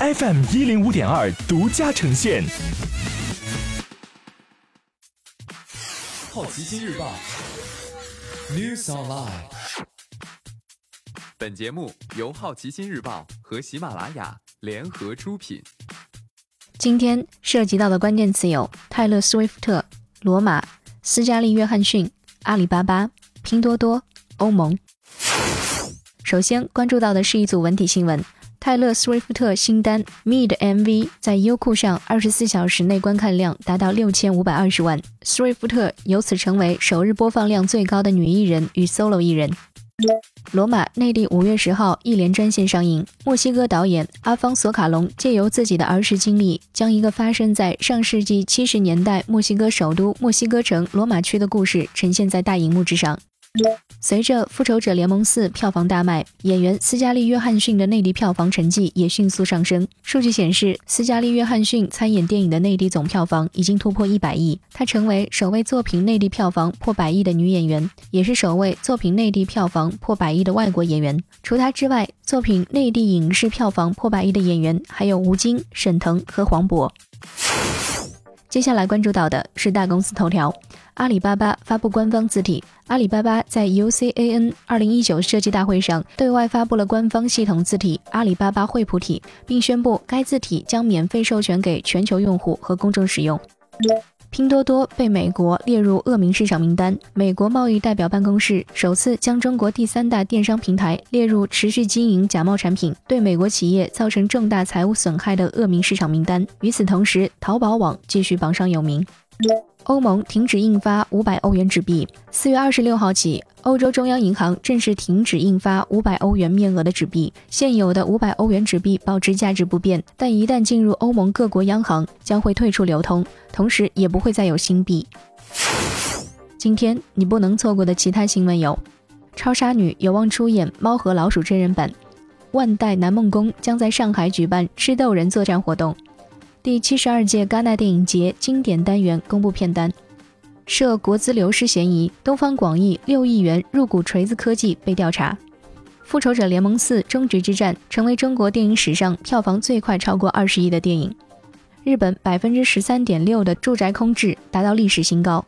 FM 一零五点二独家呈现。好奇心日报，News Online。本节目由好奇心日报和喜马拉雅联合出品。今天涉及到的关键词有泰勒·斯威夫特、罗马、斯嘉丽·约翰逊、阿里巴巴、拼多多、欧盟。首先关注到的是一组文体新闻。泰勒·斯威夫特新单《Me》的 MV 在优酷上二十四小时内观看量达到六千五百二十万，斯威夫特由此成为首日播放量最高的女艺人与 solo 艺人。罗马内地五月十号一连专线上映，墨西哥导演阿方索卡隆借由自己的儿时经历，将一个发生在上世纪七十年代墨西哥首都墨西哥城罗马区的故事呈现在大荧幕之上。随着《复仇者联盟四》票房大卖，演员斯嘉丽·约翰逊的内地票房成绩也迅速上升。数据显示，斯嘉丽·约翰逊参演电影的内地总票房已经突破一百亿，她成为首位作品内地票房破百亿的女演员，也是首位作品内地票房破百亿的外国演员。除她之外，作品内地影视票房破百亿的演员还有吴京、沈腾和黄渤。接下来关注到的是大公司头条。阿里巴巴发布官方字体。阿里巴巴在 UCAN 二零一九设计大会上对外发布了官方系统字体“阿里巴巴惠普体”，并宣布该字体将免费授权给全球用户和公众使用。拼多多被美国列入恶名市场名单。美国贸易代表办公室首次将中国第三大电商平台列入持续经营假冒产品、对美国企业造成重大财务损害的恶名市场名单。与此同时，淘宝网继续榜上有名。欧盟停止印发五百欧元纸币。四月二十六号起，欧洲中央银行正式停止印发五百欧元面额的纸币。现有的五百欧元纸币保持价值不变，但一旦进入欧盟各国央行，将会退出流通，同时也不会再有新币。今天你不能错过的其他新闻有：超杀女有望出演《猫和老鼠》真人版；万代南梦宫将在上海举办吃豆人作战活动。第七十二届戛纳电影节经典单元公布片单，涉国资流失嫌疑，东方广义六亿元入股锤子科技被调查。复仇者联盟四终局之战成为中国电影史上票房最快超过二十亿的电影。日本百分之十三点六的住宅空置达到历史新高。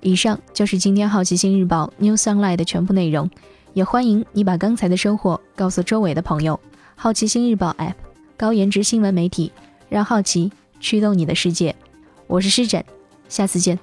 以上就是今天好奇心日报 New Sunlight 的全部内容，也欢迎你把刚才的收获告诉周围的朋友。好奇心日报 App，高颜值新闻媒体。让好奇驱动你的世界，我是施展，下次见。